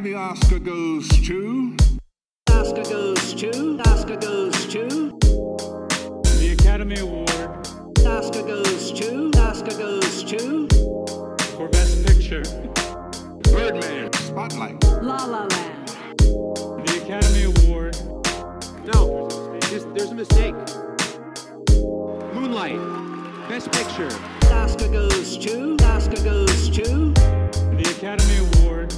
And the Oscar goes to. Oscar goes to. Oscar goes to. The Academy Award Oscar goes to. Oscar goes to. for Best Picture. Birdman. Spotlight. La La Land. The Academy Award. No, there's, there's a mistake. Moonlight, Best Picture. Oscar goes to. Oscar goes to. The Academy Award.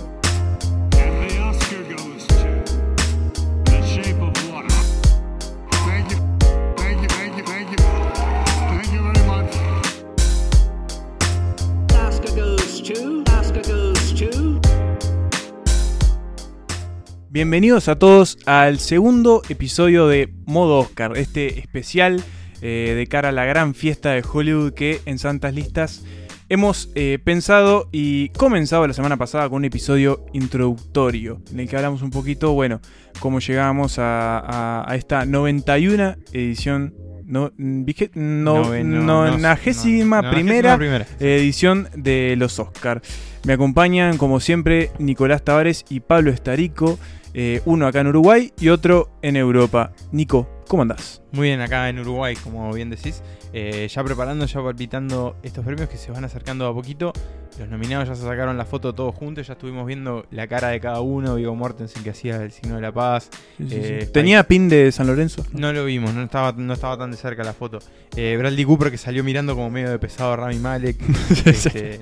Bienvenidos a todos al segundo episodio de Modo Oscar, este especial eh, de cara a la gran fiesta de Hollywood que en Santas Listas hemos eh, pensado y comenzado la semana pasada con un episodio introductorio en el que hablamos un poquito, bueno, cómo llegamos a, a- a esta 91 edición, no, vige- no, nonagésima no, primera primera. edición de los Oscar. Me acompañan, como siempre, Nicolás Tavares y Pablo Estarico, eh, uno acá en Uruguay y otro en Europa. Nico, ¿cómo andás? Muy bien, acá en Uruguay, como bien decís. Eh, ya preparando, ya palpitando estos premios que se van acercando a poquito. Los nominados ya se sacaron la foto todos juntos, ya estuvimos viendo la cara de cada uno. Vigo Mortensen que hacía el signo de la paz. Eh, ¿Tenía pin de San Lorenzo? No lo vimos, no estaba, no estaba tan de cerca la foto. Eh, Bradley Cooper que salió mirando como medio de pesado a Rami Malek. Este,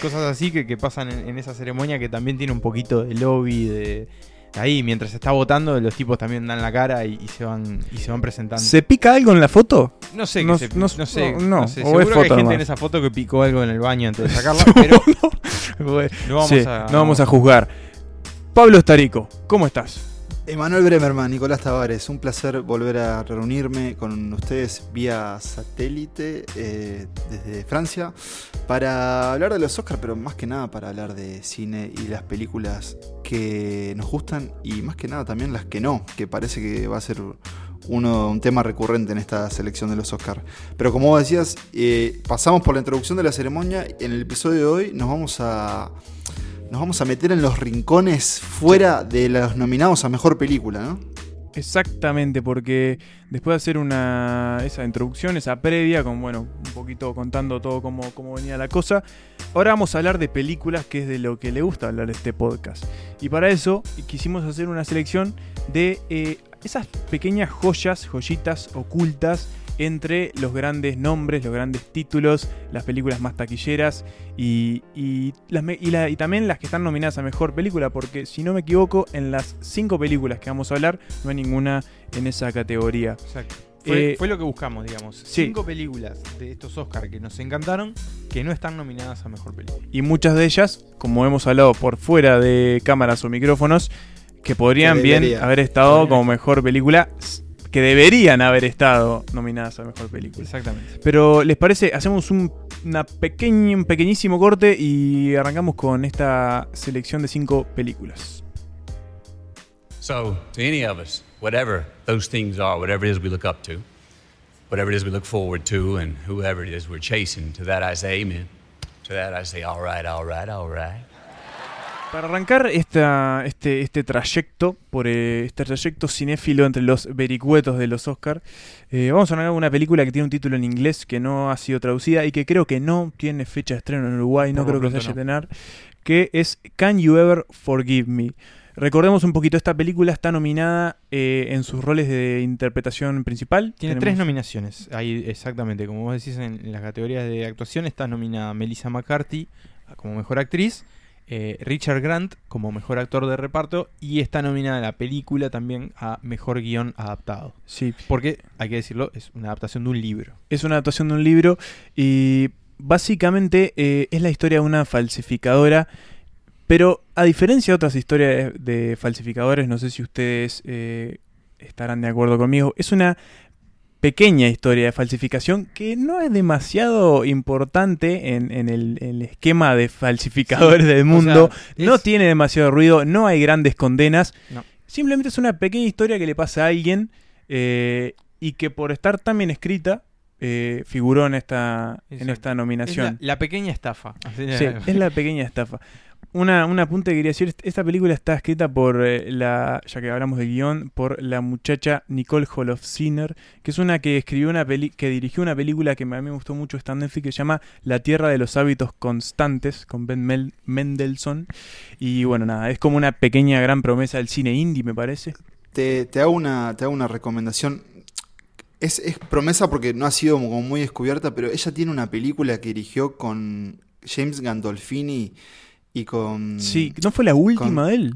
cosas así que, que pasan en, en esa ceremonia que también tiene un poquito de lobby, de... Ahí, mientras se está votando, los tipos también dan la cara y, y se van y se van presentando. ¿Se pica algo en la foto? No sé, No- se- no- no, sé, no, Seguro es que hay gente en esa foto que picó algo en el baño antes de sacarla, pero no vamos Sí, a no vamos a juzgar. Pablo Estarico, ¿cómo estás? Emanuel Bremerman, Nicolás Tavares, un placer volver a reunirme con ustedes vía satélite eh, desde Francia para hablar de los Oscars, pero más que nada para hablar de cine y las películas que nos gustan y más que nada también las que no, que parece que va a ser uno, un tema recurrente en esta selección de los Oscars. Pero como decías, eh, pasamos por la introducción de la ceremonia en el episodio de hoy nos vamos a nos vamos a meter en los rincones fuera de los nominados a mejor película, ¿no? Exactamente, porque después de hacer una esa introducción, esa previa, con bueno, un poquito contando todo cómo, cómo venía la cosa, ahora vamos a hablar de películas, que es de lo que le gusta hablar este podcast. Y para eso quisimos hacer una selección de eh, esas pequeñas joyas, joyitas ocultas entre los grandes nombres, los grandes títulos, las películas más taquilleras y, y, las me- y la- y también las que están nominadas a mejor película, porque si no me equivoco, en las cinco películas que vamos a hablar, no hay ninguna en esa categoría. Exacto. Fue, Eh, fue lo que buscamos, digamos. sí. Cinco películas de estos Oscars que nos encantaron que no están nominadas a mejor película. Y muchas de ellas, como hemos hablado por fuera de cámaras o micrófonos, que podrían Que bien haber estado como mejor película, que deberían haber estado nominadas a mejor película. Exactamente. Pero, ¿les parece? Hacemos un, una pequeña, un pequeñísimo corte y arrancamos con esta selección de cinco películas. So, to any of us, whatever those things are, whatever it is we look up to, whatever it is we look forward to, and whoever it is we're chasing, to that I say amen. To that I say, all right, all right, all right. Para arrancar esta, este, este trayecto, por eh, este trayecto cinéfilo entre los vericuetos de los Oscar, eh, vamos a hablar de una película que tiene un título en inglés que no ha sido traducida y que creo que no tiene fecha de estreno en Uruguay, no creo que se haya tener, que es Can You Ever Forgive Me. Recordemos un poquito, esta película está nominada eh, en sus roles de interpretación principal. Tiene Tenemos- tres nominaciones. Ahí, exactamente, como vos decís, en, en las categorías de actuación está nominada Melissa McCarthy como mejor actriz, eh, Richard Grant como mejor actor de reparto y está nominada la película también a mejor guion adaptado. Sí, Porque, hay que decirlo, es una adaptación de un libro. Es una adaptación de un libro y básicamente eh, es la historia de una falsificadora, pero a diferencia de otras historias de, falsificadores, no sé si ustedes eh, estarán de acuerdo conmigo, es una pequeña historia de falsificación que no es demasiado importante en, en el, el esquema de falsificadores del O mundo, no tiene demasiado ruido, no hay grandes condenas, No. simplemente es una pequeña historia que le pasa a alguien eh, y que por estar tan bien escrita eh, figuró en esta, en esta Es nominación. la, la pequeña estafa. Así Sí, es la pequeña estafa. Una, un apunte que quería decir, esta película está escrita por eh, la, ya que hablamos de guion, por la muchacha Nicole Holofcener, que es una que escribió una peli que dirigió una película que a mí me gustó mucho, está en que se llama La Tierra de los Hábitos Constantes, con Ben Mel- Mendelssohn. Y bueno, nada, es como una pequeña gran promesa del cine indie, me parece. Te, te hago una, te hago una recomendación. Es, es promesa porque no ha sido como muy descubierta, pero ella tiene una película que dirigió con James Gandolfini y con... Sí, ¿no fue la última de él?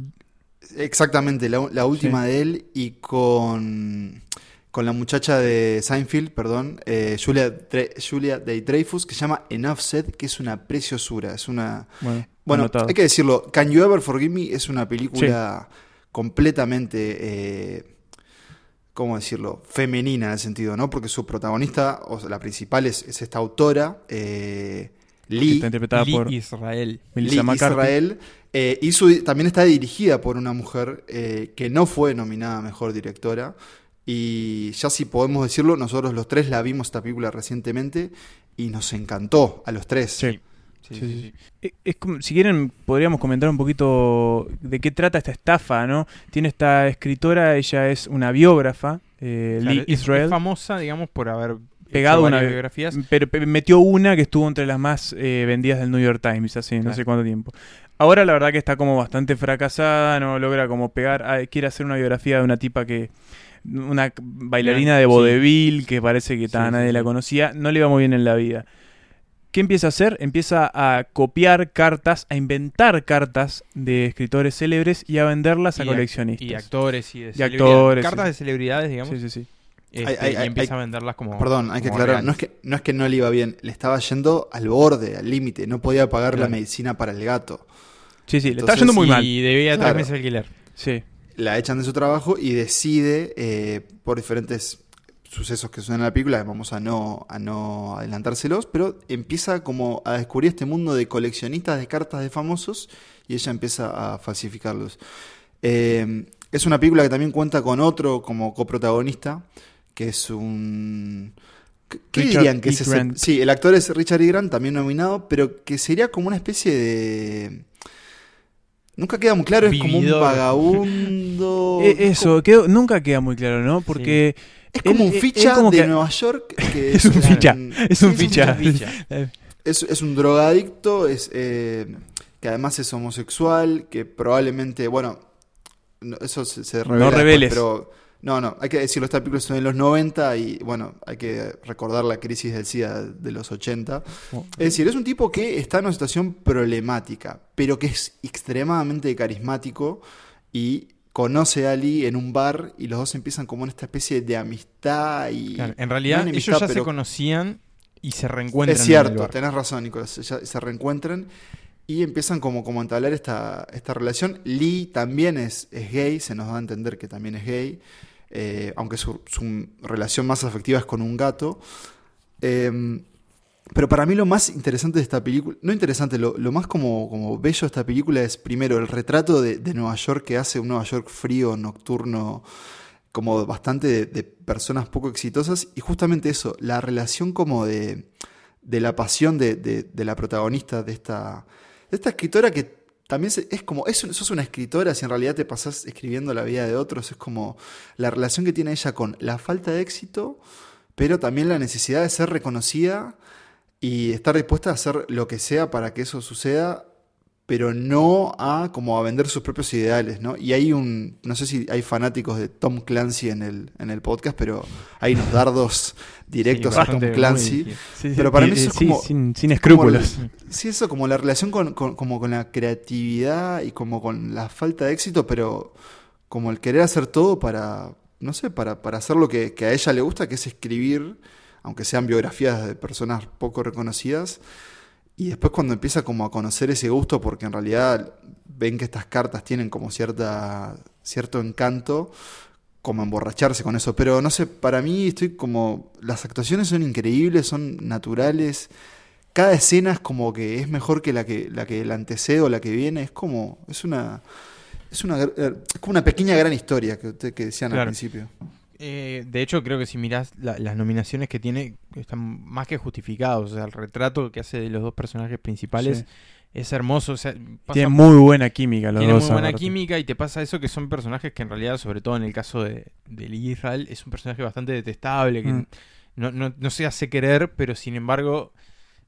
Exactamente, la, la última de él y con, con la muchacha de Seinfeld, perdón, eh, Julia, Dre- Julia de Dreyfus, que se llama Enough Said, que es una preciosura, es una... Bueno, hay que decirlo, Can You Ever Forgive Me es una película completamente, eh, ¿cómo decirlo?, femenina en el sentido, ¿no? Porque su protagonista, o sea, la principal es, es esta autora, eh, que Lee, está interpretada Lee por Israel. Melissa Lee McCarthy. Israel, eh, y su- también está dirigida por una mujer eh, que no fue nominada a Mejor Directora. Y ya si podemos decirlo, nosotros los tres la vimos esta película recientemente y nos encantó a los tres. Sí. Sí, Sí, sí, sí, sí. Eh, Es como- si quieren, podríamos comentar un poquito de qué trata esta estafa, ¿no? Tiene esta escritora, ella es una biógrafa, eh, Claro, Lee es- Israel, Es famosa, digamos, por haber Pegado una biografías. pero pe- metió una que estuvo entre las más eh, vendidas del New York Times, hace no sé cuánto tiempo. Ahora la verdad que está como bastante fracasada, no logra como pegar, ah, quiere hacer una biografía de una tipa que una bailarina de Sí. vodevil que parece que ta, Sí, nadie la conocía, no le iba muy bien en la vida. ¿Qué empieza a hacer? Empieza a copiar cartas, a inventar cartas de escritores célebres y a venderlas a Y coleccionistas. Y actores y de Y actores, Cartas de celebridades, digamos. Sí, sí, sí. Este, Hay- hay- y empieza hay- a venderlas como. Perdón, hay que aclarar, no es, que, no es que no le iba bien, le estaba yendo al borde, al límite, no podía pagar la medicina para el gato. Sí, sí, le está Entonces, yendo muy mal. Y debía tres Claro. meses de alquiler. Sí. La echan de su trabajo y decide, eh, por diferentes sucesos que suenan en la película, vamos a no, a no adelantárselos, pero empieza como a descubrir este mundo de coleccionistas de cartas de famosos y ella empieza a falsificarlos. Eh, es una película que también cuenta con otro como coprotagonista, que es un... ¿Qué Richard dirían que E. es ese? Grant. Sí, el actor es Richard E. Grant, también nominado, pero que sería como una especie de... Nunca queda muy claro, es como un vagabundo. Eh, eso, quedó- nunca queda muy claro, ¿no? Porque Es como él- un ficha como de que- Nueva York. Que Es un ficha, es un sí, ficha. ficha. Es, es un drogadicto, es, eh, que además es homosexual, que probablemente, bueno, no, eso se, se revela después, reveles. pero no, no, hay que decirlo, esta película es en los 90 y bueno, hay que recordar la crisis del SIDA de los 80. Oh. Es decir, es un tipo que está en una situación problemática, pero que es extremadamente carismático y conoce a Ali en un bar y los dos empiezan como en esta especie de amistad y... Claro, en no realidad, ellos ya se conocían y se reencuentran. es en el cierto, bar. tenés razón, Nicolás. Ya se reencuentran y empiezan como, como a entablar esta, esta relación. Lee también es, es gay, se nos da a entender que también es gay, eh, aunque su, relación más afectiva es con un gato. Eh, pero para mí lo más interesante de esta película, no interesante, lo, más como, como bello de esta película es primero el retrato de, Nueva York que hace un Nueva York frío, nocturno, como bastante de, personas poco exitosas y justamente eso, la relación como de, de la pasión de la protagonista de esta, de esta escritora que también es como, es, sos una escritora si en realidad te pasás escribiendo la vida de otros, es como la relación que tiene ella con la falta de éxito, pero también la necesidad de ser reconocida y estar dispuesta a hacer lo que sea para que eso suceda, pero no a como a vender sus propios ideales, ¿no? Y hay un, no sé si hay fanáticos de Tom Clancy en el, en el podcast, pero hay unos dardos directos Sí, a Tom Clancy. muy- Sí, sí, Pero para mí eso es como- sin, sin escrúpulos. Como sí, eso como la relación con, con- como con la creatividad y como con la falta de éxito, pero como el querer hacer todo para, no sé, para, para hacer lo que, que a ella le gusta, que es escribir, aunque sean biografías de personas poco reconocidas. Y después cuando empieza como a conocer ese gusto, porque en realidad ven que estas cartas tienen como cierta, cierto encanto, como emborracharse con eso. Pero no sé, para mí estoy como. Las actuaciones son increíbles, son naturales. Cada escena es como que es mejor que la que la que la antecede o la que viene. Es como. Es una. Es una eh, es como una pequeña gran historia que usted que decían al principio. Eh, de hecho, creo que si mirás la- las nominaciones que tiene, están más que justificados. O sea, el retrato que hace de los dos personajes principales Sí. es hermoso. O sea, Tienen muy buena química los tiene dos. muy buena aparte. química y te pasa eso que son personajes que en realidad, sobre todo en el caso de, de Israel, es un personaje bastante detestable, que Mm. no, no, no se hace querer, pero sin embargo,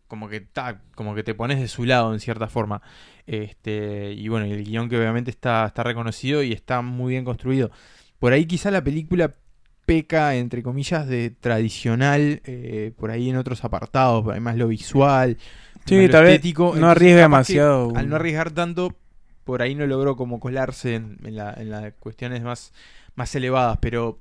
como que ta, como que te pones de su lado en cierta forma. Este, y bueno, el guion que obviamente está, está reconocido y está muy bien construido. Por ahí quizá la película peca, entre comillas, de tradicional, eh, por ahí en otros apartados, además lo visual, Sí, más lo tal vez estético. no Entonces, arriesga demasiado. Al no arriesgar tanto, por ahí no logró como colarse en, en la- en las cuestiones más, más elevadas, pero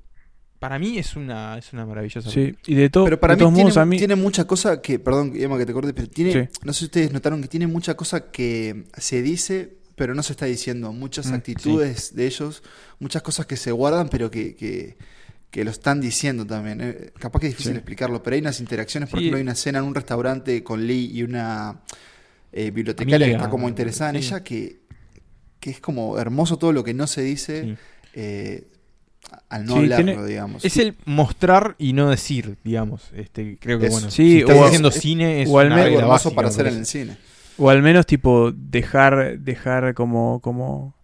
para mí es una, es una maravillosa Sí, y de, to- Pero para de mí todos tiene, modos, a mí. tiene mucha cosa que, perdón, Emma, que te corte, pero tiene, Sí. no sé si ustedes notaron que tiene mucha cosa que se dice, pero no se está diciendo. Muchas Mm, actitudes de ellos, muchas cosas que se guardan, pero que, que, que lo están diciendo también. Eh, capaz que es difícil Sí. explicarlo, pero hay unas interacciones, por Sí. ejemplo, hay una escena en un restaurante con Lee y una eh, bibliotecaria que está como interesada en sí. ella, que, que es como hermoso todo lo que no se dice. Sí. eh, al no Sí, hablarlo, tiene- digamos. Es el mostrar y no decir, digamos. Este, creo que bueno, Sí, si estás o- haciendo es- cine es o al menos- hermoso básica, para hacer en el cine. O al menos, tipo, dejar, dejar como, como,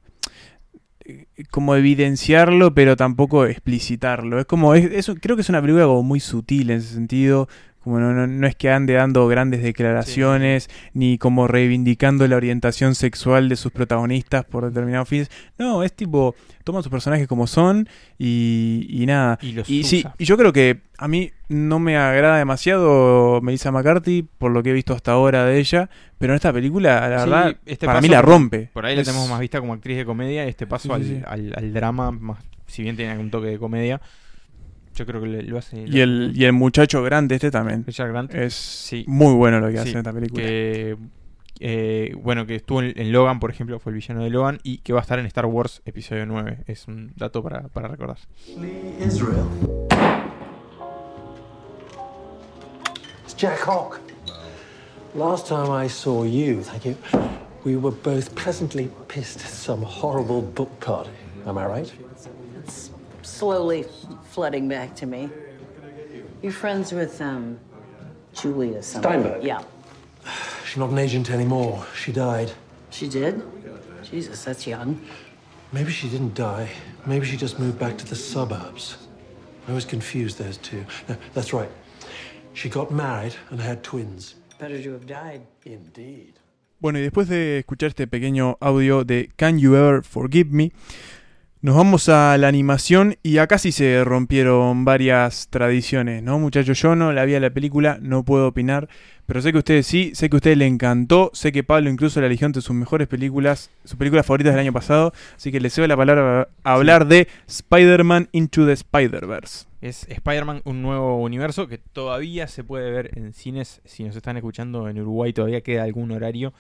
como evidenciarlo, pero tampoco explicitarlo. Es como, es, es- creo que es una película como muy sutil en ese sentido. Como no, no, no es que ande dando grandes declaraciones, ni como reivindicando la orientación sexual de sus protagonistas por determinados fines. No, es tipo, toma sus personajes como son y, y nada. Y los Y sí, y yo creo que a mí no me agrada demasiado Melissa McCarthy por lo que he visto hasta ahora de ella, pero en esta película, la Sí, verdad, este para mí la rompe. Por ahí la tenemos más vista como actriz de comedia, este paso Sí, al, al- al drama, más, si bien tiene algún toque de comedia, yo creo que le- lo hace. Y el, y el muchacho grande este también. Richard Grant. Es Sí. muy bueno lo que hace Sí, en esta película. que eh, bueno, que estuvo en, en Logan, por ejemplo, fue el villano de Logan y que va a estar en Star Wars episodio 9. Es un dato para, para recordar. Israel. It's Jack Hawk. Last time I saw you, thank you, we were both pleasantly pissed at some horrible book party. Am I right? It's slowly flooding back to me. You're friends with, um, Julia something. Steinberg? Yeah. She's not an agent anymore. She died. She did? Jesus, that's young. Maybe she didn't die. Maybe she just moved back to the suburbs. I was confused those two. No, that's right. She got married and had twins. Better to have died. Indeed. Bueno, y después de escuchar este pequeño audio de Can You Ever Forgive Me, nos vamos a la animación y acá sí se rompieron varias tradiciones, ¿no? Muchachos, yo no la vi a la película, no puedo opinar, pero sé que a ustedes sí, sé que a ustedes le encantó, sé que Pablo incluso la eligió entre sus mejores películas, sus películas favoritas del año pasado, así que le cedo la palabra a hablar de Spider-Man Into the Spider-Verse. Es Spider-Man, un nuevo universo que todavía se puede ver en cines. Si nos están escuchando en Uruguay, todavía queda algún horario.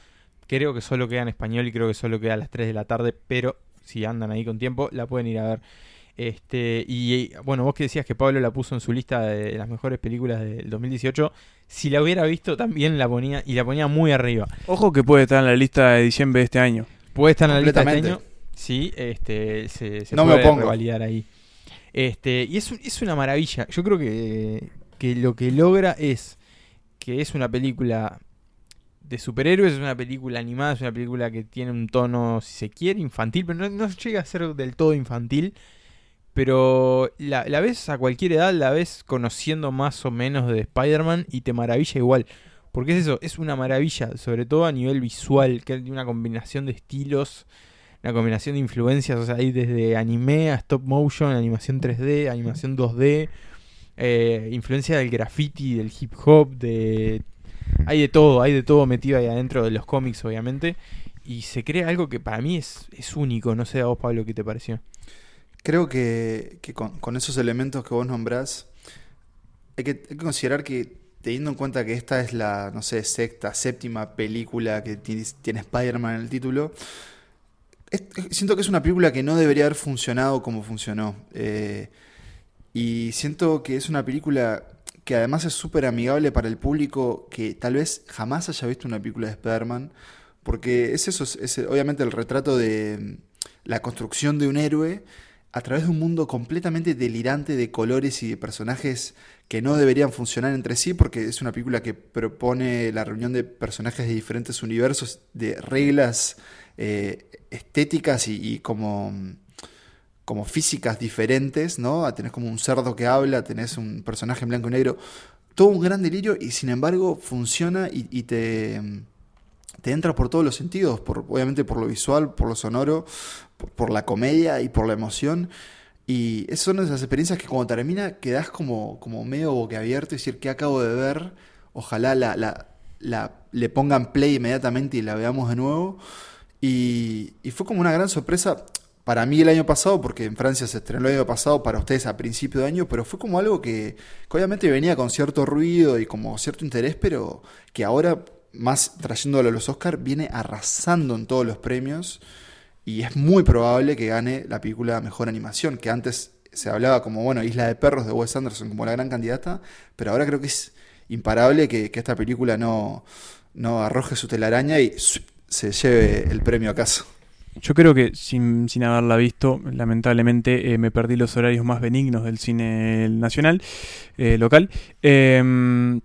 Creo que solo queda en español y creo que solo queda a las 3 de la tarde, pero si andan ahí con tiempo, la pueden ir a ver. Este, y bueno, vos que decías que Pablo la puso en su lista de las mejores películas del 2018, si la hubiera visto también la ponía y la ponía muy arriba. Ojo que puede estar en la lista de diciembre de este año. Puede estar en la lista de este año. Completamente. Sí, este, se, se No me puede revalidar ahí. Este, y es, es una maravilla. Yo creo que, que lo que logra es que es una película de superhéroes, es una película animada, es una película que tiene un tono, si se quiere, infantil, pero no, no llega a ser del todo infantil. Pero la, la ves a cualquier edad, la ves conociendo más o menos de Spider-Man y te maravilla igual. Porque es eso, es una maravilla, sobre todo a nivel visual, que hay una combinación de estilos, una combinación de influencias, o sea, hay desde anime a stop motion, animación 3D, animación 2D, eh, influencia del graffiti, del hip hop, de... Hay de todo, hay de todo metido ahí adentro de los cómics, obviamente. Y se crea algo que para mí es, es único. No sé a vos, Pablo, qué te pareció. Creo que, que con, esos elementos que vos nombrás, hay que, hay que considerar que teniendo en cuenta que esta es la, no sé, sexta, séptima película que tiene, Spider-Man en el título, siento que es una película que no debería haber funcionado como funcionó. Eh, y siento que es una película que además es súper amigable para el público que tal vez jamás haya visto una película de Spider-Man, porque es eso, es, obviamente el retrato de mm, la construcción de un héroe a través de un mundo completamente delirante de colores y de personajes que no deberían funcionar entre sí, porque es una película que propone la reunión de personajes de diferentes universos, de reglas eh, estéticas y, y como, como físicas diferentes, ¿no? Tenés como un cerdo que habla, tenés un personaje en blanco y negro, todo un gran delirio y sin embargo funciona y, te, te entra por todos los sentidos, por, obviamente por lo visual, por lo sonoro, por, la comedia y por la emoción. Y esas son esas experiencias que cuando termina quedás como, como medio boquiabierto y decir, ¿qué acabo de ver? Ojalá la, la, la- le pongan play inmediatamente y la veamos de nuevo. Y fue como una gran sorpresa para mí el año pasado, porque en Francia se estrenó el año pasado, para ustedes a principio de año, pero fue como algo que, que obviamente venía con cierto ruido y como cierto interés, pero que ahora, más trayéndolo a los Oscars, viene arrasando en todos los premios. Y es muy probable que gane la película Mejor Animación, que antes se hablaba como, bueno, Isla de Perros de Wes Anderson como la gran candidata, pero ahora creo que es imparable que, que esta película no, no arroje su telaraña y se lleve el premio a casa. Yo creo que sin, sin haberla visto, lamentablemente eh, me perdí los horarios más benignos del cine nacional, eh, local. Em,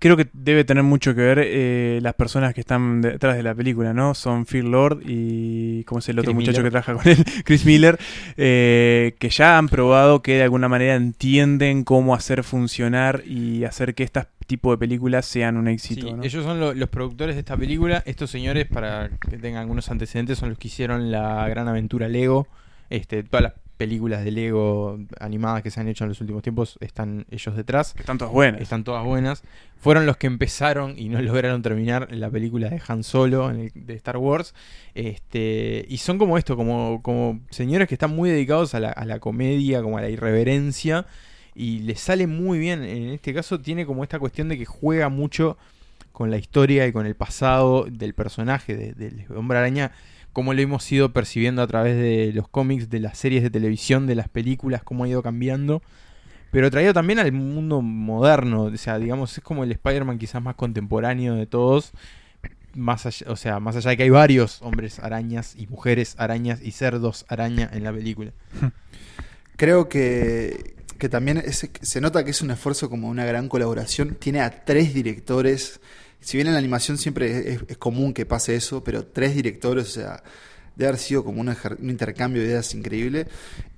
creo que debe tener mucho que ver eh, las personas que están detrás de la película, ¿no? Son Phil Lord y, ¿cómo es el otro Chris muchacho Miller. que trabaja con él? Chris Miller, eh, que ya han probado que de alguna manera entienden cómo hacer funcionar y hacer que este tipo de películas sean un éxito, Sí, ¿no? ellos son lo- los productores de esta película. Estos señores, para que tengan algunos antecedentes, son los que hicieron la gran aventura Lego. Este, todas las películas de Lego animadas que se han hecho en los últimos tiempos están ellos detrás. Que están todas buenas. Están todas buenas. Fueron los que empezaron y no lograron terminar la película de Han Solo en el- de Star Wars. Este, y son como esto, como, como señores que están muy dedicados a la, a la comedia, como a la irreverencia. Y les sale muy bien. En este caso tiene como esta cuestión de que juega mucho con la historia y con el pasado del personaje, de- del hombre araña, como lo hemos ido percibiendo a través de los cómics, de las series de televisión, de las películas, cómo ha ido cambiando. Pero traído también al mundo moderno, o sea, digamos, es como el Spider-Man quizás más contemporáneo de todos. Más allá, o sea, más allá de que hay varios hombres arañas y mujeres arañas y cerdos araña en la película. Creo que, que también se nota que es un esfuerzo como una gran colaboración. Tiene a tres directores. Si bien en la animación siempre es, común que pase eso, pero tres directores, o sea, debe haber sido como un intercambio de ideas increíble.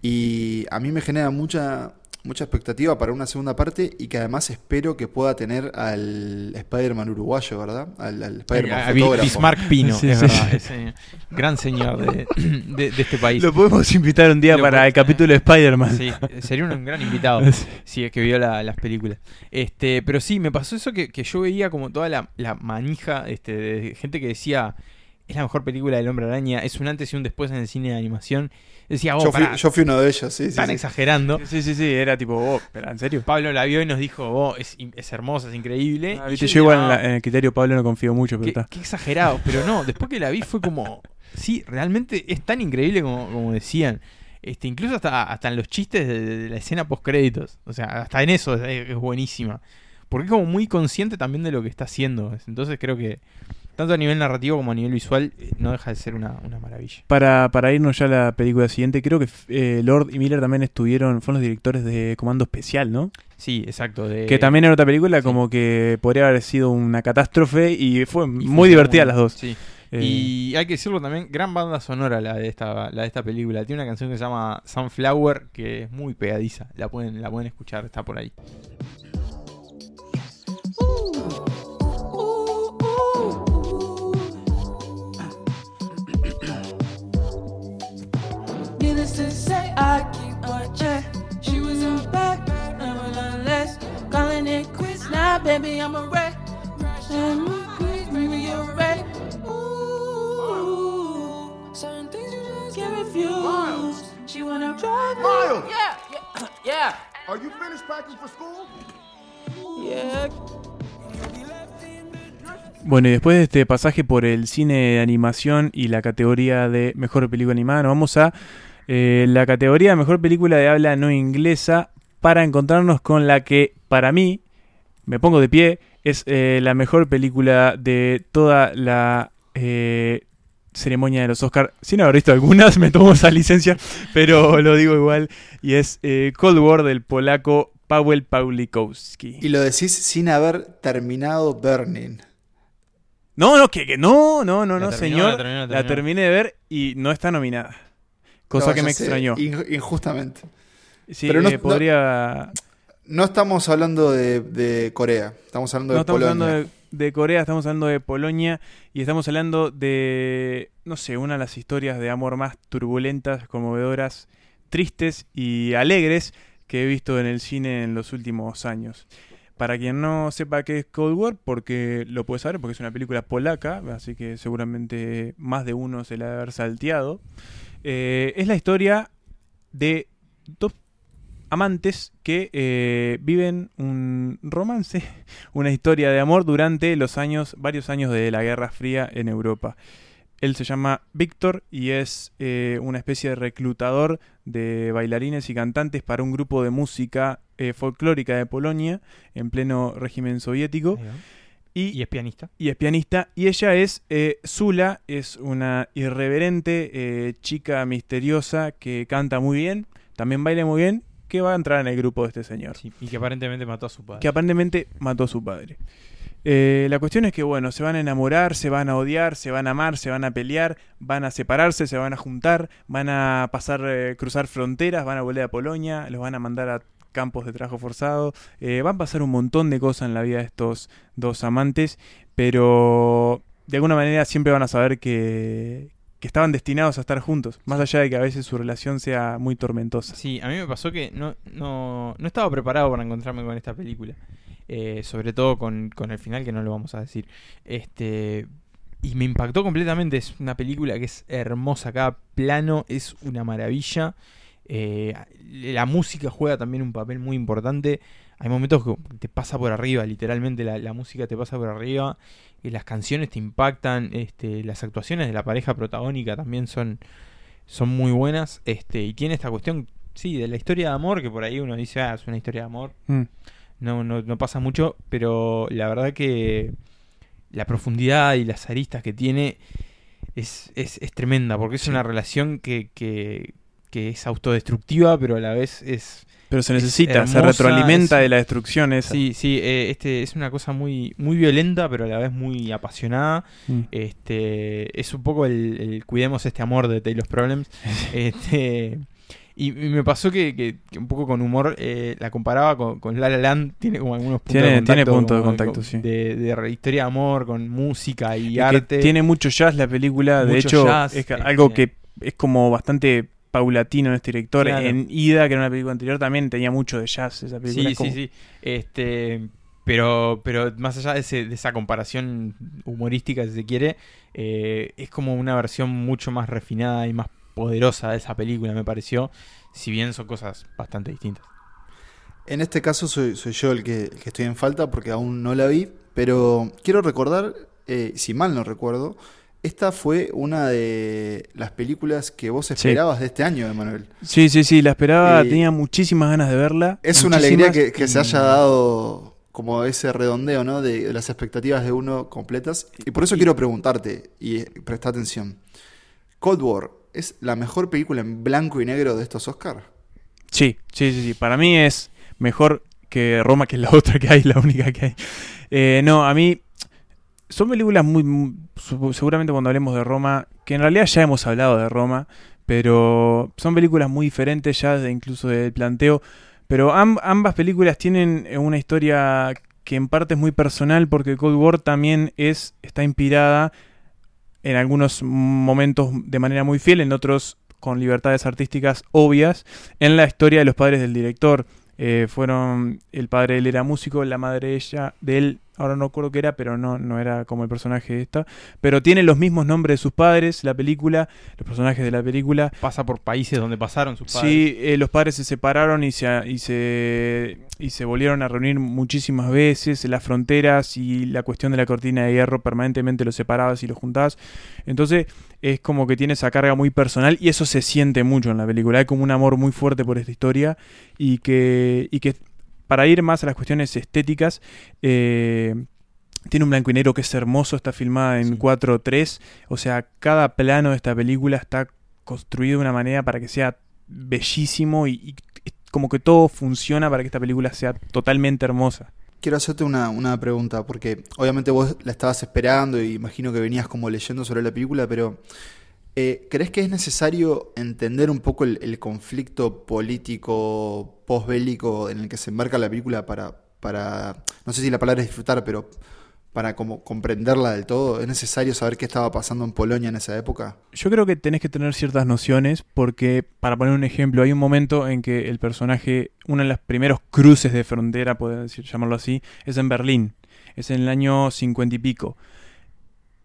Y a mí me genera mucha, mucha expectativa para una segunda parte y que además espero que pueda tener al Spider-Man uruguayo, ¿verdad? Al, al Spider-Man fotógrafo. Bismarck Pino, Sí, es sí, verdad, sí. ese gran señor de, de- de este país. Lo podemos invitar un día Lo para el capítulo de Spider-Man. Sí, sería un gran invitado. Sí. Si es que vio la- las películas. Este, pero sí, me pasó eso que, que yo veía como toda la, la manija este, de gente que decía es la mejor película del hombre araña, es un antes y un después en el cine de animación. Decía, oh, yo, fui, yo fui uno de ellos, sí, sí. están sí. exagerando. Sí, sí, sí, era tipo, oh, espera, ¿en serio? Pablo la vio y nos dijo, oh, es, es hermosa, es increíble. Ah, Y viste, yo yo igual dije, en, "Ah, la- en el criterio Pablo no confío mucho, pero Qué, está. qué exagerado, pero no, después que la vi fue como, sí, realmente es tan increíble como, como decían. Este, incluso hasta, hasta en los chistes de, de la escena post créditos. O sea, hasta en eso es, es buenísima. Porque es como muy consciente también de lo que está haciendo. Entonces creo que tanto a nivel narrativo como a nivel visual eh, no deja de ser una, una maravilla. Para, para irnos ya a la película siguiente, creo que eh, Lord y Miller también estuvieron, fueron los directores de Comando Especial, ¿no? Sí, exacto. de- que también era otra película sí. como que podría haber sido una catástrofe y fue y muy divertida muy las dos. Sí. Eh, Y hay que decirlo también, gran banda sonora la de esta, la de esta película. Tiene una canción que se llama Sunflower, que es muy pegadiza. La pueden, la pueden escuchar, está por ahí. Needless to say, I keep on check. She was on back, never learn less. Calling it quits now, baby, I'm a wreck. And please bring me a wreck. Ooh, certain things you just can't refuse. She wanna drive me. Miles! Yeah, yeah, yeah, Are you finished packing for school? yeah. Bueno, y después de este pasaje por el cine de animación y la categoría de mejor película animada, nos vamos a eh, la categoría de mejor película de habla no inglesa para encontrarnos con la que para mí, me pongo de pie, es eh, la mejor película de toda la eh, ceremonia de los Oscars, sin haber visto algunas, me tomo esa licencia, pero lo digo igual, y es eh, Cold War del polaco Paweł Pawlikowski. Y lo decís sin haber terminado Burning. No, no, que, que no, no, no, La no, terminó, señor. la terminó, la terminé de ver y no está nominada. Cosa No, que me extrañó. in- Injustamente. Sí, Pero no- eh, no- podría. No estamos hablando de, de Corea, estamos hablando No de estamos Polonia. hablando de, de Corea, estamos hablando de Polonia y estamos hablando de, no sé, una de las historias de amor más turbulentas, conmovedoras, tristes y alegres que he visto en el cine en los últimos años. Para quien no sepa qué es Cold War, porque lo puede saber, porque es una película polaca, así que seguramente más de uno se la debe haber salteado. Eh, es la historia de dos amantes que eh, viven un romance, una historia de amor durante los años, varios años de la Guerra Fría en Europa. Él se llama Víctor y es eh, una especie de reclutador de bailarines y cantantes para un grupo de música eh, folclórica de Polonia en pleno régimen soviético. Y, Y es pianista. y es pianista. Y ella es eh, Zula, es una irreverente eh, chica misteriosa que canta muy bien, también baila muy bien, que va a entrar en el grupo de este señor. Sí, y que aparentemente mató a su padre. Que aparentemente mató a su padre. Eh, la cuestión es que, bueno, se van a enamorar, se van a odiar, se van a amar, se van a pelear, van a separarse, se van a juntar, van a pasar, cruzar fronteras, van a volver a Polonia, los van a mandar a campos de trabajo forzado. Eh, van a pasar un montón de cosas en la vida de estos dos amantes, pero de alguna manera siempre van a saber que, que estaban destinados a estar juntos, más allá de que a veces su relación sea muy tormentosa. Sí, a mí me pasó que no, no, no estaba preparado para encontrarme con esta película. Eh, sobre todo con, con el final, que no lo vamos a decir. Este. Y me impactó completamente. Es una película que es hermosa. Cada plano es una maravilla. Eh, la música juega también un papel muy importante. Hay momentos que te pasa por arriba, literalmente la, la música te pasa por arriba. Y las canciones te impactan. Este, las actuaciones de la pareja protagónica también son, son muy buenas. Este, y tiene esta cuestión, sí, de la historia de amor, que por ahí uno dice, ah, es una historia de amor. Mm. No, no, no pasa mucho, pero la verdad que la profundidad y las aristas que tiene es, es, es tremenda, porque es una relación que, que, que es autodestructiva, pero a la vez es... Pero se es necesita, se retroalimenta es- de la destrucción esa. Sí, sí, eh, este es una cosa muy, muy violenta, pero a la vez muy apasionada. Mm. Este, es un poco el, el cuidemos este amor de Taylor's Problems. este, y, y me pasó que, que- que un poco con humor eh, la comparaba con, con La La Land. Tiene como algunos puntos Tiene- de contacto. tiene puntos de contacto, con- sí. De, de historia de amor, con música y, arte. tiene mucho jazz la película, de hecho jazz, es este- algo que es como bastante paulatino en este director. Claro. En Ida, que era una película anterior, también tenía mucho de jazz esa película. Sí, Es como- sí, sí. Este, pero, pero más allá de, ese- de esa comparación humorística, si se quiere, eh, es como una versión mucho más refinada y más poderosa de esa película, me pareció. Si bien son cosas bastante distintas. En este caso soy, soy yo el que, el que estoy en falta porque aún no la vi, pero quiero recordar, eh, si mal no recuerdo, esta fue una de las películas que vos esperabas de este año, Emanuel. Sí, sí, sí, la esperaba, Eh, tenía muchísimas ganas de verla. Es una alegría que, que se haya dado como ese redondeo, ¿no? De, de las expectativas de uno completas. Y por eso quiero preguntarte, y eh, presta atención. Cold War, ¿es la mejor película en blanco y negro de estos Oscars? Sí, sí, sí, sí. Para mí es mejor que Roma, que es la otra que hay, la única que hay. Eh, no, a mí son películas muy, seguramente cuando hablemos de Roma, que en realidad ya hemos hablado de Roma, pero son películas muy diferentes ya de incluso del planteo. Pero am- ambas películas tienen eh, una historia que en parte es muy personal porque Cold War también es está inspirada en algunos momentos de manera muy fiel, en otros con libertades artísticas obvias, en la historia de los padres del director. Eh, fueron, el padre él era músico, la madre ella, de él, ahora no recuerdo qué era, pero no, no era como el personaje de esta. Pero tiene los mismos nombres de sus padres, la película, los personajes de la película. Pasa por países donde pasaron sus padres. Sí, eh, los padres se separaron y se, y, se, y se volvieron a reunir muchísimas veces. Las fronteras y la cuestión de la cortina de hierro permanentemente los separabas y los juntabas. Entonces es como que tiene esa carga muy personal y eso se siente mucho en la película. Hay como un amor muy fuerte por esta historia y que, y que para ir más a las cuestiones estéticas, eh, Tiene un blanco y negro que es hermoso, está filmada en 4.3. O sea, cada plano de esta película está construido de una manera para que sea bellísimo y, y como que todo funciona para que esta película sea totalmente hermosa. Quiero hacerte una, una pregunta, porque obviamente vos la estabas esperando y imagino que venías como leyendo sobre la película, pero eh, ¿crees que es necesario entender un poco el, conflicto político posbélico en el que se embarca la película para, para, no sé si la palabra es disfrutar, pero para como comprenderla del todo? ¿Es necesario saber qué estaba pasando en Polonia en esa época? Yo creo que tenés que tener ciertas nociones porque, para poner un ejemplo, hay un momento en que el personaje, uno de los primeros cruces de frontera, puedo decir, llamarlo así, es en Berlín. Es en el año cincuenta y pico.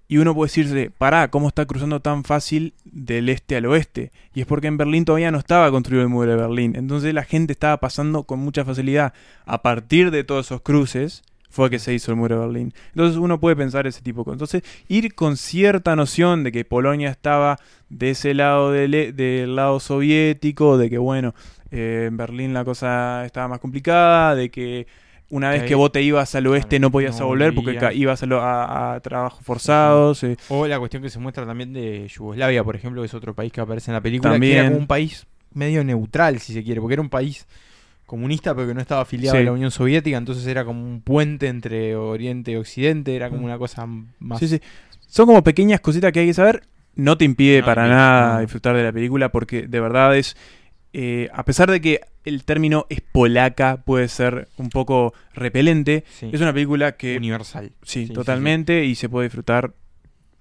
Y uno puede decirse, pará, ¿cómo está cruzando tan fácil del este al oeste? Y es porque en Berlín todavía no estaba construido el muro de Berlín. Entonces la gente estaba pasando con mucha facilidad. A partir de todos esos cruces, fue que se hizo el muro de Berlín. Entonces uno puede pensar ese tipo de cosas. Entonces ir con cierta noción de que Polonia estaba de ese lado del, e- del lado soviético, de que bueno, eh, en Berlín la cosa estaba más complicada, de que una vez Que vos te ibas al oeste no podías no volver porque volvías. ibas a, lo- a- a trabajos forzados. eh. O la cuestión que se muestra también de Yugoslavia, por ejemplo, que es otro país que aparece en la película, que También. era como un país medio neutral, si se quiere, porque era un país comunista pero que no estaba afiliado Sí. a la Unión Soviética, entonces era como un puente entre Oriente y Occidente, era como una cosa más... Sí, sí. Son como pequeñas cositas que hay que saber. No te impide No, para no, nada disfrutar de la película porque de verdad es... eh, a pesar de que el término es polaca, puede ser un poco repelente, Sí. es una película que... Universal. Sí, Sí, sí, totalmente, y se puede disfrutar.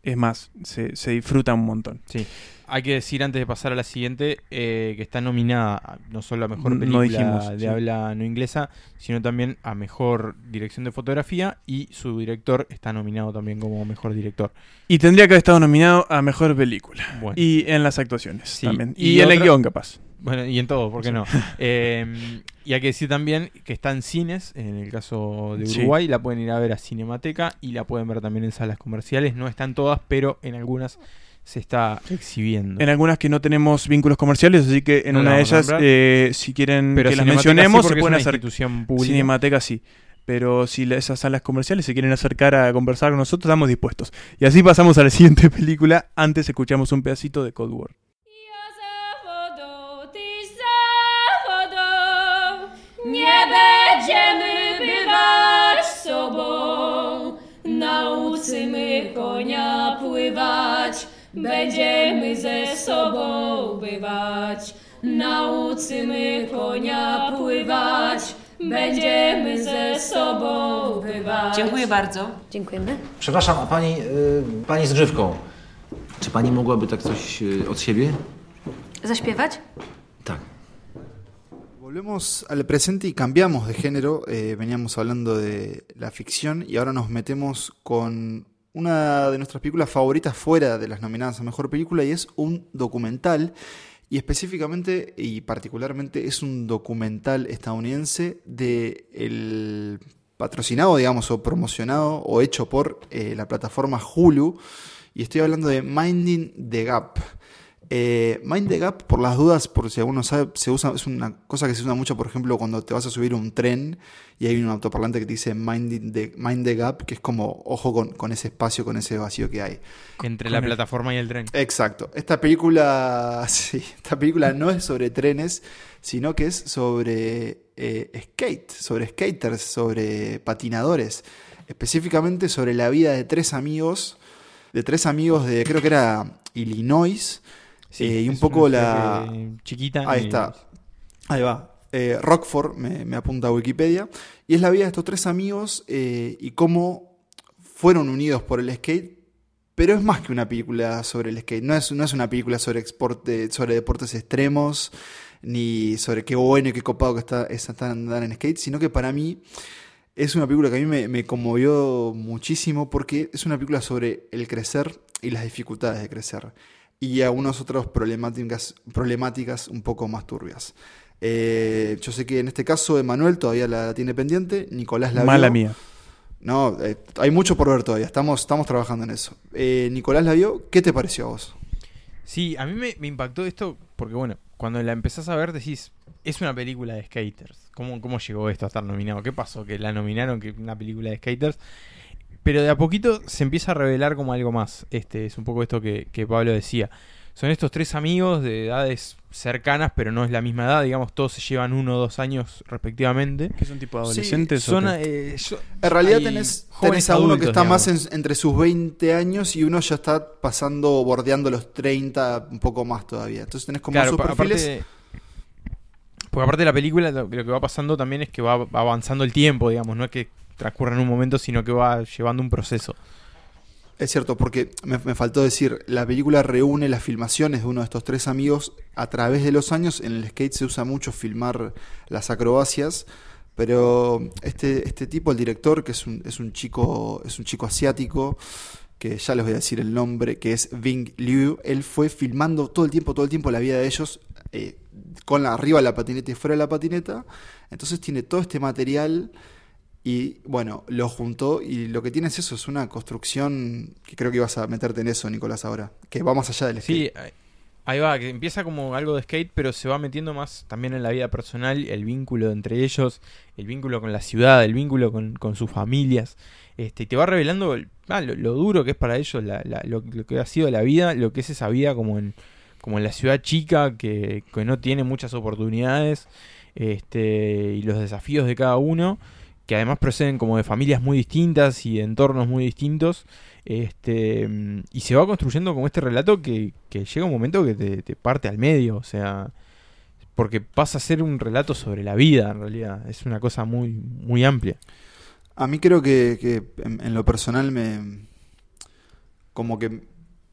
Es más, se, se disfruta un montón. Sí. Hay que decir antes de pasar a la siguiente eh, que está nominada no solo a mejor No película dijimos, de habla no inglesa, sino también a mejor dirección de fotografía y su director está nominado también como mejor director. Y tendría que haber estado nominado a mejor película. Bueno. Y en las actuaciones también. y Y, en el guion, capaz. Bueno, y en todo, ¿por qué no? Eh, y hay que decir también que está en cines, en el caso de Sí. Uruguay, la pueden ir a ver a Cinemateca y la pueden ver también en salas comerciales. No están todas, pero en algunas se está exhibiendo. En algunas que no tenemos vínculos comerciales, así que en No una de ellas, eh, si quieren Pero que las sí, mencionemos, porque se pueden hacer. Cinemateca sí. Pero si esas salas comerciales se quieren acercar a conversar con nosotros, estamos dispuestos. Y así pasamos a la siguiente película. Antes escuchamos un pedacito de Cold War. Nie będziemy bywać sobą, nauczymy konia pływać, będziemy ze sobą bywać. Nauczymy konia pływać, będziemy ze sobą bywać. Dziękuję bardzo. Dziękujemy. Przepraszam, a pani, y, pani z grzywką. Czy pani mogłaby tak coś y, od siebie? ¿Zaśpiewać? Tak. Volvemos al presente y cambiamos de género. Eh, veníamos hablando de la ficción y ahora nos metemos con una de nuestras películas favoritas fuera de las nominadas a Mejor Película y es un documental. Y específicamente y particularmente es un documental estadounidense de el patrocinado, digamos, o promocionado o hecho por eh, la plataforma Hulu. Y estoy hablando de Minding the Gap. Eh, Mind the Gap, por las dudas, por si alguno sabe, se usa, es una cosa que se usa mucho, por ejemplo, cuando te vas a subir un tren y hay un autoparlante que te dice Mind the, Mind the Gap, que es como ojo con, con ese espacio, con ese vacío que hay. Entre Con la el- plataforma y el tren. Exacto. Esta película, sí, esta película no es sobre trenes, sino que es sobre eh, skate, sobre skaters, sobre patinadores. Específicamente sobre la vida de tres amigos, de tres amigos de, creo que era Illinois. Sí, eh, y un poco la... chiquita Ahí y- está. Ahí va. Eh, Rockford me, me apunta a Wikipedia. Y es la vida de estos tres amigos eh, y cómo fueron unidos por el skate. Pero es más que una película sobre el skate. No es, no es una película sobre, exporte, sobre deportes extremos, ni sobre qué bueno y qué copado que está, es andar en skate, sino que para mí es una película que a mí me, me conmovió muchísimo porque es una película sobre el crecer y las dificultades de crecer. Y algunas otras problemáticas, problemáticas un poco más turbias. Eh, yo sé que en este caso Emanuel todavía la tiene pendiente, Nicolás la Mala vio. mía. No, eh, hay mucho por ver todavía, estamos, estamos trabajando en eso. Eh, Nicolás la vio, ¿qué te pareció a vos? Sí, a mí me, me impactó esto porque, bueno, cuando la empezás a ver decís, es una película de skaters. ¿Cómo, cómo llegó esto a estar nominado? ¿Qué pasó? Que la nominaron, que una película de skaters. Pero de a poquito se empieza a revelar como algo más. Este es un poco esto que, que Pablo decía. Son estos tres amigos de edades cercanas, pero no es la misma edad. Digamos, todos se llevan uno o dos años respectivamente. ¿Que son tipo adolescentes Sí, o son, qué? eh, yo- En realidad tenés, tenés a uno que está más en- entre sus 20 años y uno ya está pasando, bordeando los 30, un poco más todavía. Entonces tenés como Claro, sus perfiles. aparte, porque aparte de la película, lo, lo que va pasando también es que va, va avanzando el tiempo, digamos, no es que transcurra en un momento, sino que va llevando un proceso. Es cierto, porque me, me faltó decir, la película reúne las filmaciones de uno de estos tres amigos a través de los años. En el skate se usa mucho filmar las acrobacias, pero este, este tipo, el director, que es un, es un chico, es un chico asiático, que ya les voy a decir el nombre, que es Ving Liu, él fue filmando todo el tiempo, todo el tiempo la vida de ellos, eh, con la, arriba de la patineta y fuera de la patineta. Entonces tiene todo este material y bueno, lo juntó y lo que tiene es eso, es una construcción que creo que ibas a meterte en eso, Nicolás, ahora, que va más allá del Sí, skate. ahí- ahí va, que empieza como algo de skate, pero se va metiendo más también en la vida personal, el vínculo entre ellos, el vínculo con la ciudad, el vínculo con, con sus familias. Este, y te va revelando el- ah, lo, lo duro que es para ellos, la- la- lo, lo que ha sido la vida, lo que es esa vida como en, como en la ciudad chica, que, que no tiene muchas oportunidades, este, y los desafíos de cada uno, que además proceden como de familias muy distintas y de entornos muy distintos. Este, y se va construyendo como este relato que, que llega un momento que te, te parte al medio, o sea, porque pasa a ser un relato sobre la vida en realidad, es una cosa muy, muy amplia. A mí creo que, en lo personal me. como que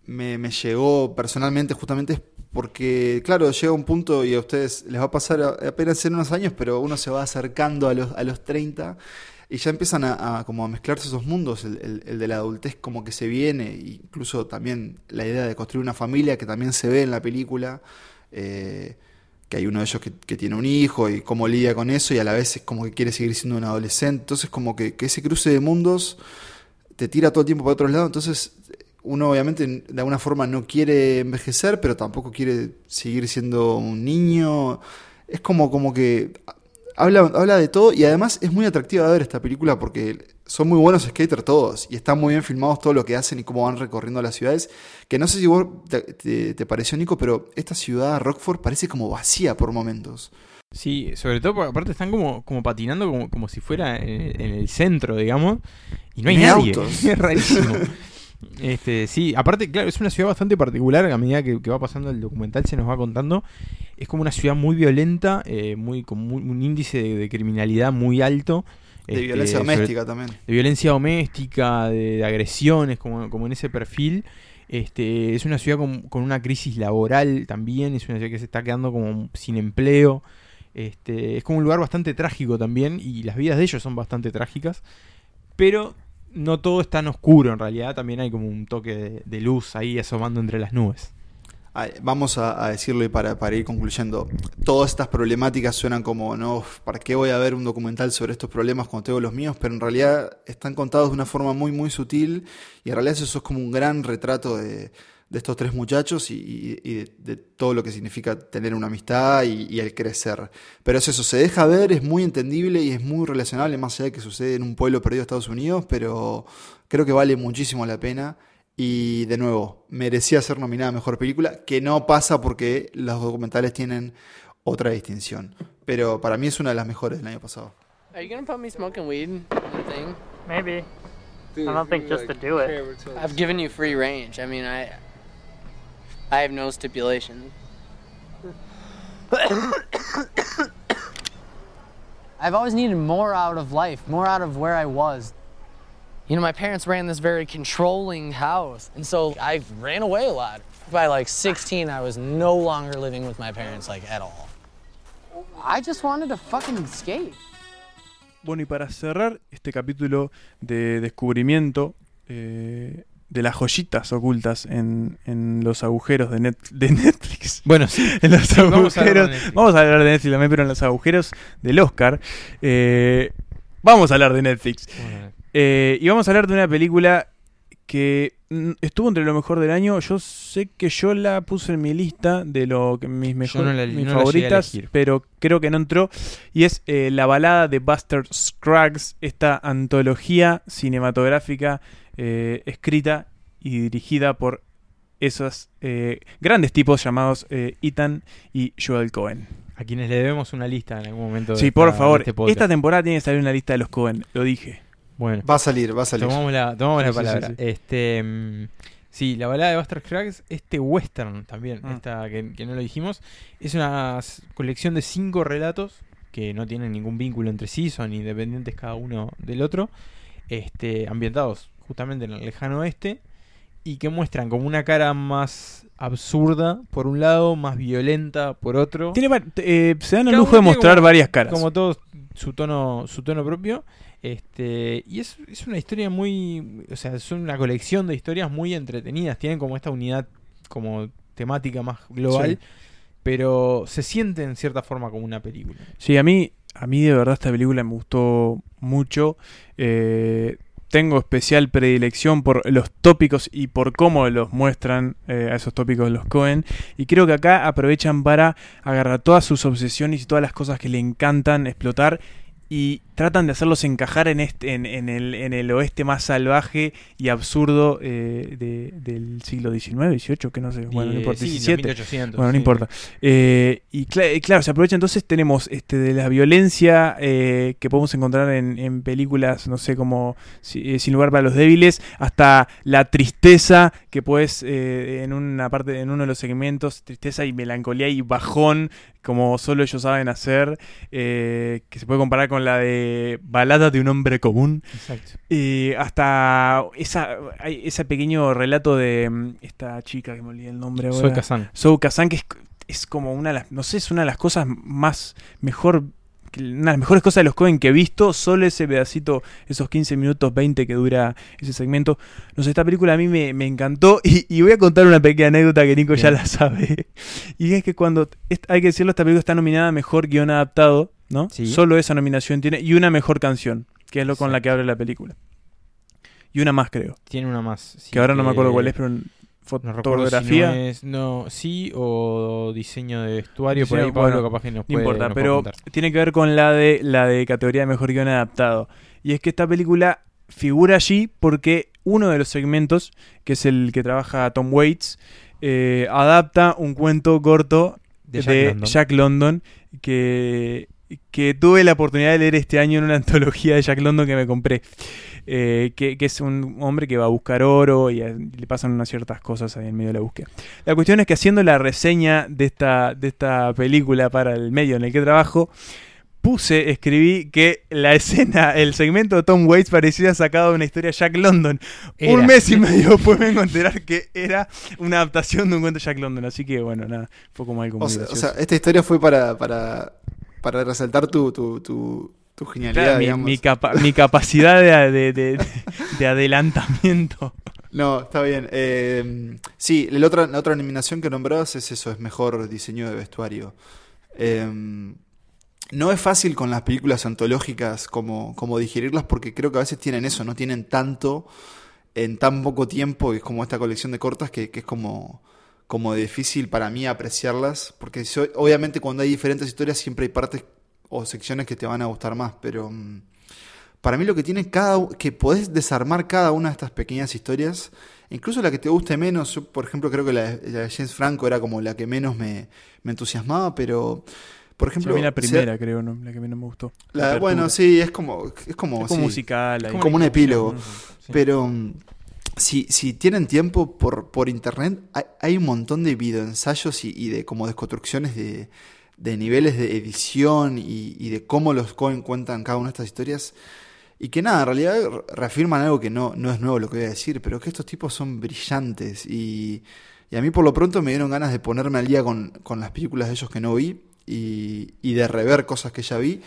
me, llegó personalmente justamente es porque, claro, llega un punto y a ustedes les va a pasar apenas en unos años, pero uno se va acercando a los, a los 30 y ya empiezan a, como a mezclarse esos mundos, el, el- de la adultez como que se viene, incluso también la idea de construir una familia que también se ve en la película. eh, que hay uno de ellos que, que tiene un hijo y cómo lidia con eso y a la vez es como que quiere seguir siendo un adolescente. Entonces como que, que ese cruce de mundos te tira todo el tiempo para otros lados. Entonces uno obviamente de alguna forma no quiere envejecer, pero tampoco quiere seguir siendo un niño. Es como, como que habla, habla de todo y además es muy atractiva de ver esta película porque son muy buenos skaters todos y están muy bien filmados todo lo que hacen y cómo van recorriendo las ciudades. Que no sé si vos te, te- te pareció, Nico, pero esta ciudad, Rockford, parece como vacía por momentos. Sí, sobre todo porque aparte están como, como patinando como, como si fuera en, en el centro, digamos, y no hay Ni nadie. autos. Es rarísimo. Este, sí, aparte, claro, es una ciudad bastante particular, a medida que, que va pasando el documental se nos va contando. Es como una ciudad muy violenta, eh, muy, con muy- un índice de, de criminalidad muy alto. De este, violencia sobre- doméstica también. De violencia doméstica, de, de agresiones, como, como en ese perfil. Este, es una ciudad con, con una crisis laboral también, es una ciudad que se está quedando como sin empleo. Este, es como un lugar bastante trágico también y las vidas de ellos son bastante trágicas. Pero no todo es tan oscuro en realidad, también hay como un toque de, luz ahí asomando entre las nubes. Vamos a, a decirlo y para, para ir concluyendo. Todas estas problemáticas suenan como, no, ¿para qué voy a ver un documental sobre estos problemas cuando tengo los míos? Pero en realidad están contados de una forma muy, muy sutil y en realidad eso es como un gran retrato de, de estos tres muchachos y, y- y de, de todo lo que significa tener una amistad y, y el crecer. Pero es eso, se deja ver, es muy entendible y es muy relacionable, más allá de que sucede en un pueblo perdido de Estados Unidos, pero creo que vale muchísimo la pena. Y de nuevo, merecía ser nominada a Mejor Película, que no pasa porque los documentales tienen otra distinción. Pero para mí es una de las mejores del año pasado. Are you gonna put me smoking weed in the thing? Maybe. I don't think just to do it. I've given you free range. I mean, I I have no stipulations. I've always needed more out of life, more out of where I was. You know, my parents ran this very controlling house, and so I ran away a lot. By like 16, I was no longer living with my parents, like at all. I just wanted to fucking escape. Bueno, y para cerrar este capítulo de descubrimiento eh, de las joyitas ocultas en, en los agujeros de, Net- de Netflix. Bueno, sí. en los Sí, vamos a hablar de agujeros. Vamos a hablar de Netflix también, pero en los agujeros del Oscar. eh, vamos a hablar de Netflix. Eh, y vamos a hablar de una película que mm, estuvo entre lo mejor del año. Yo sé que yo la puse en mi lista de lo que mis mejores, no mis no favoritas, pero creo que no entró. Y es eh, la balada de Buster Scruggs, esta antología cinematográfica eh, escrita y dirigida por esos eh, grandes tipos llamados eh, Ethan y Joel Cohen. A quienes le debemos una lista en algún momento. de Sí, por esta- favor, de este esta temporada tiene que salir una lista de los Cohen, lo dije. Bueno. Va a salir, va a salir. Tomamos la, tomamos la Sí, sí, sí, palabra. sí. Este, mm, sí, la balada de Buster Scruggs, este western también, Mm. esta que, que no lo dijimos, es una colección de cinco relatos que no tienen ningún vínculo entre sí, son independientes cada uno del otro, este, ambientados justamente en el lejano oeste y que muestran como una cara más absurda por un lado, más violenta por otro. Tiene eh, se dan el lujo de mostrar como- varias caras. Como todos su tono, su tono propio. Este, y es, es una historia muy. O sea, son una colección de historias muy entretenidas. Tienen como esta unidad como temática más global. Sí. Pero se siente en cierta forma como una película. Sí, a mí, a mí de verdad esta película me gustó mucho. Eh, tengo especial predilección por los tópicos y por cómo los muestran eh, a esos tópicos los Cohen. Y creo que acá aprovechan para agarrar todas sus obsesiones y todas las cosas que le encantan explotar. Y tratan de hacerlos encajar en, este, en, en el, en el oeste más salvaje y absurdo eh, de- del siglo XIX, XVIII, que no sé, bueno, no importa, sí, de 17. 1800, bueno, no sí. importa. Eh, y y claro, se aprovecha entonces, tenemos este de la violencia eh, que podemos encontrar en, en películas, no sé, como Si- eh, Sin lugar para los débiles, hasta la tristeza que puedes eh, en una parte, en uno de los segmentos, tristeza y melancolía y bajón, como solo ellos saben hacer, que se puede comparar con la de Balada de un hombre común. Exacto. Y hasta esa, hay ese pequeño relato de mm, esta chica que me olvidé el nombre ahora. Zoe Kazan. Zoe Kazan, que es, es como una de las, no sé, es una de las cosas más mejor, una de las mejores cosas de los Cohen que he visto, solo ese pedacito, esos 15 minutos 20 que dura ese segmento. No sé, esta película a mí me, me encantó y, y voy a contar una pequeña anécdota que Nico ya la sabe. Y es que cuando, hay que decirlo, esta película está nominada a Mejor Guión Adaptado, ¿no? Sí. Solo esa nominación tiene, y una Mejor Canción, que es lo con la que abre la película. Y una más, creo. Tiene una más. sí, que ahora no me acuerdo cuál es, pero No si fotografía. no, es- no, sí, o diseño de vestuario. Por ahí Pablo bueno, capaz que nos no puede- importa, nos puede pero tiene que ver con la de la de categoría de mejor guion adaptado. Y es que esta película figura allí porque uno de los segmentos, que es el que trabaja Tom Waits, eh, adapta un cuento corto De de, Jack London. Jack London que, que tuve la oportunidad de leer este año en una antología de Jack London que me compré. Eh, que, que es un hombre que va a buscar oro y, a- y le pasan unas ciertas cosas ahí en medio de la búsqueda. La cuestión es que haciendo la reseña de esta, de esta película para el medio en el que trabajo, puse, escribí que la escena, el segmento de Tom Waits parecía sacado de una historia de Jack London. Era. Un mes y medio después me vengo a enterar que era una adaptación de un cuento de Jack London. Así que bueno, nada, fue como algo muy O sea, o sea, esta historia fue para, para, para resaltar tu, tu, tu, tu genialidad, Claro, mi, digamos. mi capa- mi capacidad de, de- de- de adelantamiento. No, está bien. Eh, sí, la otra, la otra nominación que nombrabas es eso, es mejor diseño de vestuario. Eh, no es fácil con las películas antológicas como, como digerirlas porque creo que a veces tienen eso, no tienen tanto en tan poco tiempo, es como esta colección de cortas que, que es como, como difícil para mí apreciarlas, porque obviamente cuando hay diferentes historias siempre hay partes o secciones que te van a gustar más, pero... mm, para mí lo que tiene cada que podés desarmar cada una de estas pequeñas historias, incluso la que te guste menos, yo por ejemplo creo que la, de- la de James Franco era como la que menos me, me entusiasmaba, pero por ejemplo la primera, creo, ¿no? la que menos me gustó. la- apertura. bueno, sí, es como es como, Es como sí, musical, es como un epílogo, sí. pero mm, si, tienen tiempo por, por internet, hay, un montón de videoensayos y, y de como desconstrucciones de, de niveles de edición y, de cómo los Cohen cuentan cada una de estas historias. Y que nada, en realidad re- reafirman algo que no, no es nuevo lo que voy a decir, pero que estos tipos son brillantes. Y, y a mí por lo pronto me dieron ganas de ponerme al día con, con las películas de ellos que no vi y, y de rever cosas que ya vi.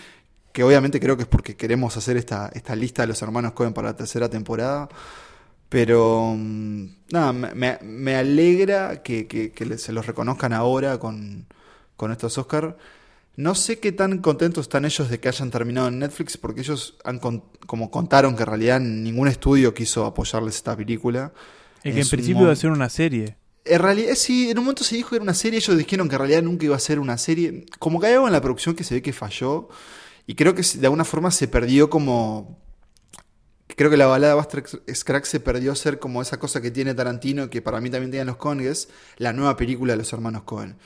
Que obviamente creo que es porque queremos hacer esta, esta lista de los hermanos Cohen para la tercera temporada. Pero nada, me, me- alegra que, que- se los reconozcan ahora con, con estos Oscar. No sé qué tan contentos están ellos de que hayan terminado en Netflix, porque ellos han con- como contaron que en realidad ningún estudio quiso apoyarles esta película. Es que en su principio iba a ser una serie. En realidad, sí, en un momento se dijo que era una serie, ellos dijeron que en realidad nunca iba a ser una serie. Como que hay algo en la producción que se ve que falló, y creo que de alguna forma se perdió como... Creo que la balada de Scruggs se perdió a ser como esa cosa que tiene Tarantino, que para mí también tienen los Coen, es la nueva película de los hermanos Cohen.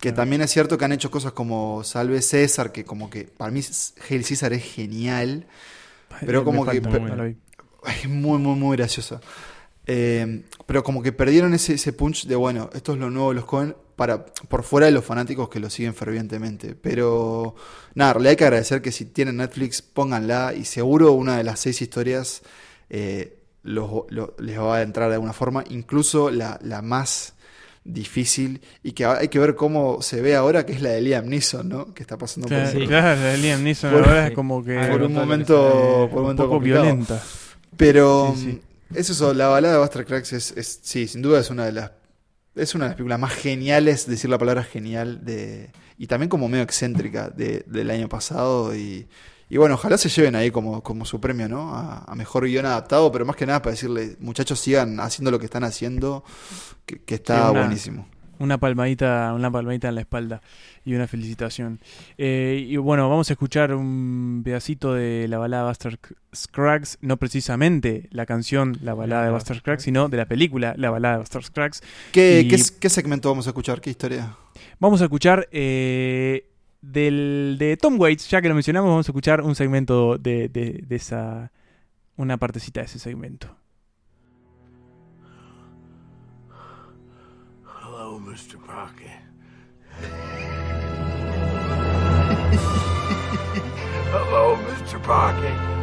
Que también es cierto que han hecho cosas como Salve César, que como que para mí Hail César es genial, pero como que... es muy, muy, muy graciosa. Eh, pero como que perdieron ese, ese punch de, bueno, esto es lo nuevo de los Cohen, para, por fuera de los fanáticos que lo siguen fervientemente. Pero nada, realidad hay que agradecer que si tienen Netflix, pónganla y seguro una de las seis historias eh, los- les va a entrar de alguna forma, incluso la, la más difícil y que hay que ver cómo se ve ahora, que es la de Liam Neeson, ¿no? Que está pasando Claro, por claro, la de Liam Neeson por- ahora es como que- por un momento, sale, por un momento poco complicado. violenta. Pero Sí, sí. Es eso, la balada de Buster Cracks es, es- sí, sin duda es una de las es una de las películas más geniales, decir la palabra genial de y también como medio excéntrica de- del año pasado y, y bueno, ojalá se lleven ahí como, como su premio, ¿no? A, a mejor guion adaptado, pero más que nada para decirle, muchachos, sigan haciendo lo que están haciendo, que, que está una- buenísimo. Una palmadita, una palmadita en la espalda y una felicitación. Eh, y bueno, vamos a escuchar un pedacito de la balada de Buster Scruggs, no precisamente la canción La balada de Buster Scruggs, sino de la película La balada de Buster Scruggs. ¿Qué, Y qué, qué segmento vamos a escuchar? ¿Qué historia? Vamos a escuchar eh, del, de Tom Waits, ya que lo mencionamos, vamos a escuchar un segmento de, de- de esa, una partecita de ese segmento. Pocket. Hello, Mr. Pocket.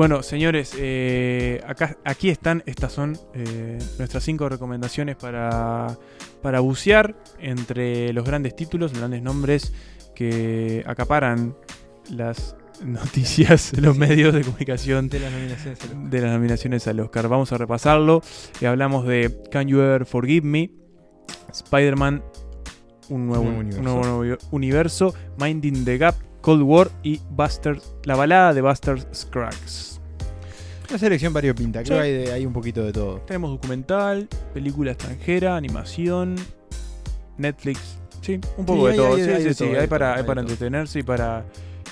Bueno, señores, eh, acá, aquí están, estas son eh, nuestras cinco recomendaciones para, para bucear entre los grandes títulos, los grandes nombres que acaparan las noticias, los medios de comunicación De las nominaciones al Oscar. de las nominaciones al Oscar. Vamos a repasarlo. Eh, hablamos de Can You Ever Forgive Me, Spider-Man, un nuevo, nuevo un universo. nuevo- nuevo universo, Minding the Gap, Cold War y Buster, la balada de Buster Scruggs. Una selección variopinta, creo Sí. que hay, de- hay un poquito de todo. Tenemos documental, película extranjera, animación, Netflix, sí, un poco Sí, de hay- todo. hay- sí, hay sí, de sí, hay hay para, hay para entretenerse y para,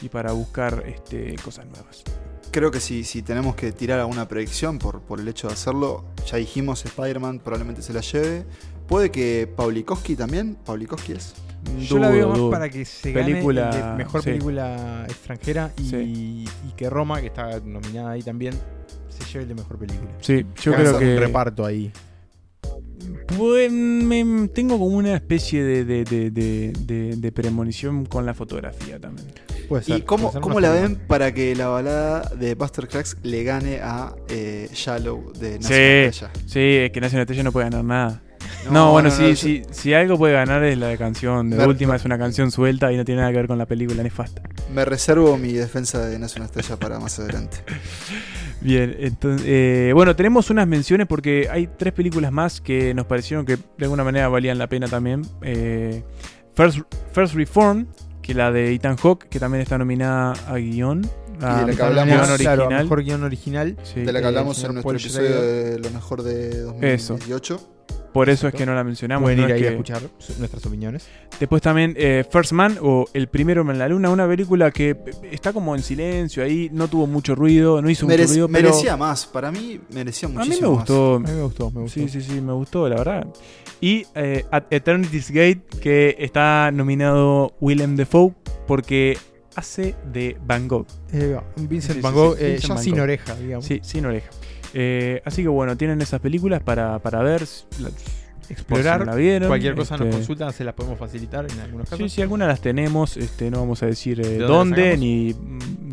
y para buscar este, cosas nuevas. Creo que si, si tenemos que tirar alguna predicción por, por el hecho de hacerlo, ya dijimos Spider-Man probablemente se la lleve. Puede que Paulikowski también, Paulikowski es. Yo la Dudo, veo más dudo. para que se gane Película- mejor sí. película extranjera y, Sí. y que Roma, que está nominada ahí también, se lleve el de mejor película. Sí, yo creo que- un reparto ahí. Pues, me- tengo como una especie de, de, de, de- de- de premonición con la fotografía también. ¿Y cómo, cómo la ven para que la balada de Buster Cracks le gane a eh, Shallow de Sí, Nación Estrella? sí, es que Nación Estrella no puede ganar nada. No, No, bueno, no, sí, no, yo- sí, si algo puede ganar es la de canción. De Ver- última es una canción suelta y no tiene nada que ver con la película nefasta. Me reservo mi defensa de Nación Estrella para más adelante. Bien, entonces, eh, bueno, tenemos unas menciones porque hay tres películas más que nos parecieron que de alguna manera valían la pena también. Eh, First, First Reform, que la de Ethan Hawke, que también está nominada a guion. Y de la que hablamos- guion Claro, original. mejor guion original. Sí. de la que Eh, hablamos en nuestro episodio de lo mejor de Eso. 2018. Por eso es que no la mencionamos. Pueden no ir ahí a que- escuchar su- nuestras opiniones. Después también eh, First Man o El primero en la luna, una película que está como en silencio ahí, no tuvo mucho ruido, no hizo Merec- mucho ruido, pero merecía más, para mí merecía a mí muchísimo me gustó. A mí me gustó, me gustó. Sí, sí, sí, me gustó, la verdad. Y eh, At Eternity's Gate, que está nominado Willem Dafoe porque hace de Van Gogh. Eh, Vincent Sí, Van sí, Gogh, sí, eh, Vincent ya Van sin Gogh. oreja, digamos. Sí, sin oreja. Eh, así que bueno, tienen esas películas para, para ver. Explorar. no la vieron, Cualquier cosa nos este- consultan, se las podemos facilitar en algunos casos. Sí, sí, algunas las tenemos, este, no vamos a decir eh, ¿De dónde ni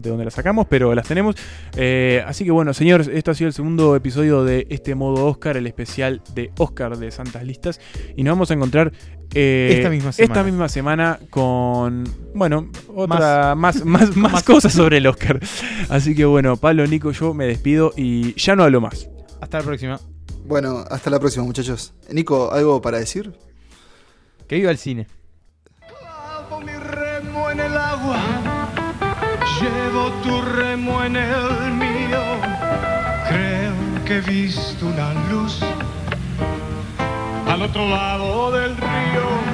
de dónde las sacamos, pero las tenemos. Eh, así que bueno, señores, esto ha sido el segundo episodio de este modo Oscar, el especial de Oscar de Santas Listas. Y nos vamos a encontrar eh, Esta misma semana. esta misma semana con, bueno, otra, más, más, más, cosas sobre el Oscar. Así que bueno, Pablo, Nico, yo me despido y ya no hablo más. Hasta la próxima. Bueno, hasta la próxima, muchachos. Nico, ¿algo para decir? Que viva el cine. mi remo en el agua, llevo tu remo en el mío. Creo que he visto una luz al otro lado del río.